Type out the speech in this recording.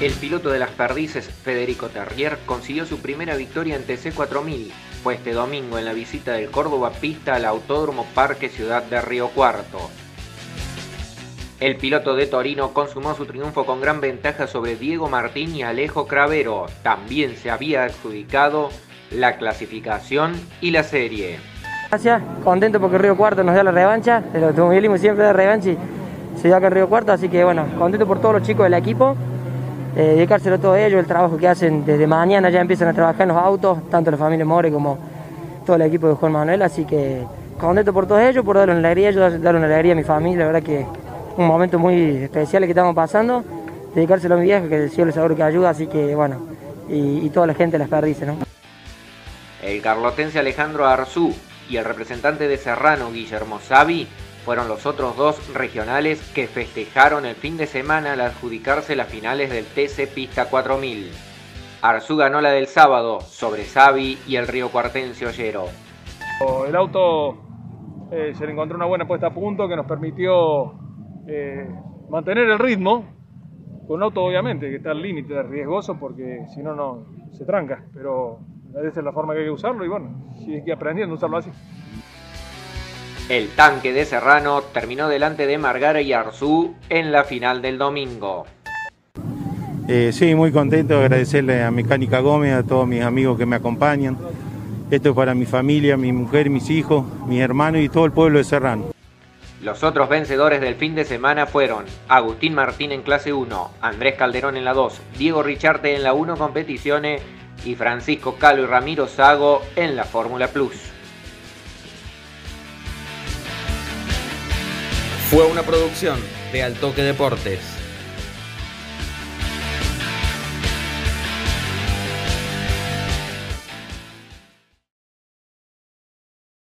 El piloto de las perdices, Federico Terrier, consiguió su primera victoria en TC4000. Fue este domingo en la visita del Córdoba Pista al Autódromo Parque Ciudad de Río Cuarto. El piloto de Torino consumó su triunfo con gran ventaja sobre Diego Martín y Alejo Cravero. También se había adjudicado la clasificación y la serie. Gracias, contento porque Río Cuarto nos da la revancha, el automovilismo siempre da revancha y se dio acá en Río Cuarto, así que bueno, contento por todos los chicos del equipo eh, dedicárselo a todos ellos, el trabajo que hacen desde mañana ya empiezan a trabajar en los autos, tanto la familia More como todo el equipo de Juan Manuel, así que contento por todos ellos, por darle una alegría, yo darle una alegría a mi familia, la verdad que un momento muy especial que estamos pasando, dedicárselo a mi vieja, que el cielo seguro que ayuda, así que bueno, y, toda la gente las perdice, ¿no? El carlotense Alejandro Arzú y el representante de Serrano, Guillermo Savi, fueron los otros dos regionales que festejaron el fin de semana al adjudicarse las finales del TC Pista 4000. Arzú ganó la del sábado sobre Savi y el río Cuartense Ollero. El auto eh, se le encontró una buena puesta a punto que nos permitió eh, mantener el ritmo. Con un auto obviamente que está al límite, riesgoso porque si no, no se tranca. Pero esa es la forma que hay que usarlo y bueno, que aprendiendo a usarlo así. El tanque de Serrano terminó delante de Margara y Arzú en la final del domingo. Eh, sí, muy contento, agradecerle a Mecánica Gómez, a todos mis amigos que me acompañan. Esto es para mi familia, mi mujer, mis hijos, mis hermanos y todo el pueblo de Serrano. Los otros vencedores del fin de semana fueron Agustín Martín en clase 1, Andrés Calderón en la 2, Diego Richarte en la 1 competiciones y Francisco Calo y Ramiro Sago en la Fórmula Plus. Fue una producción de Altoque Deportes.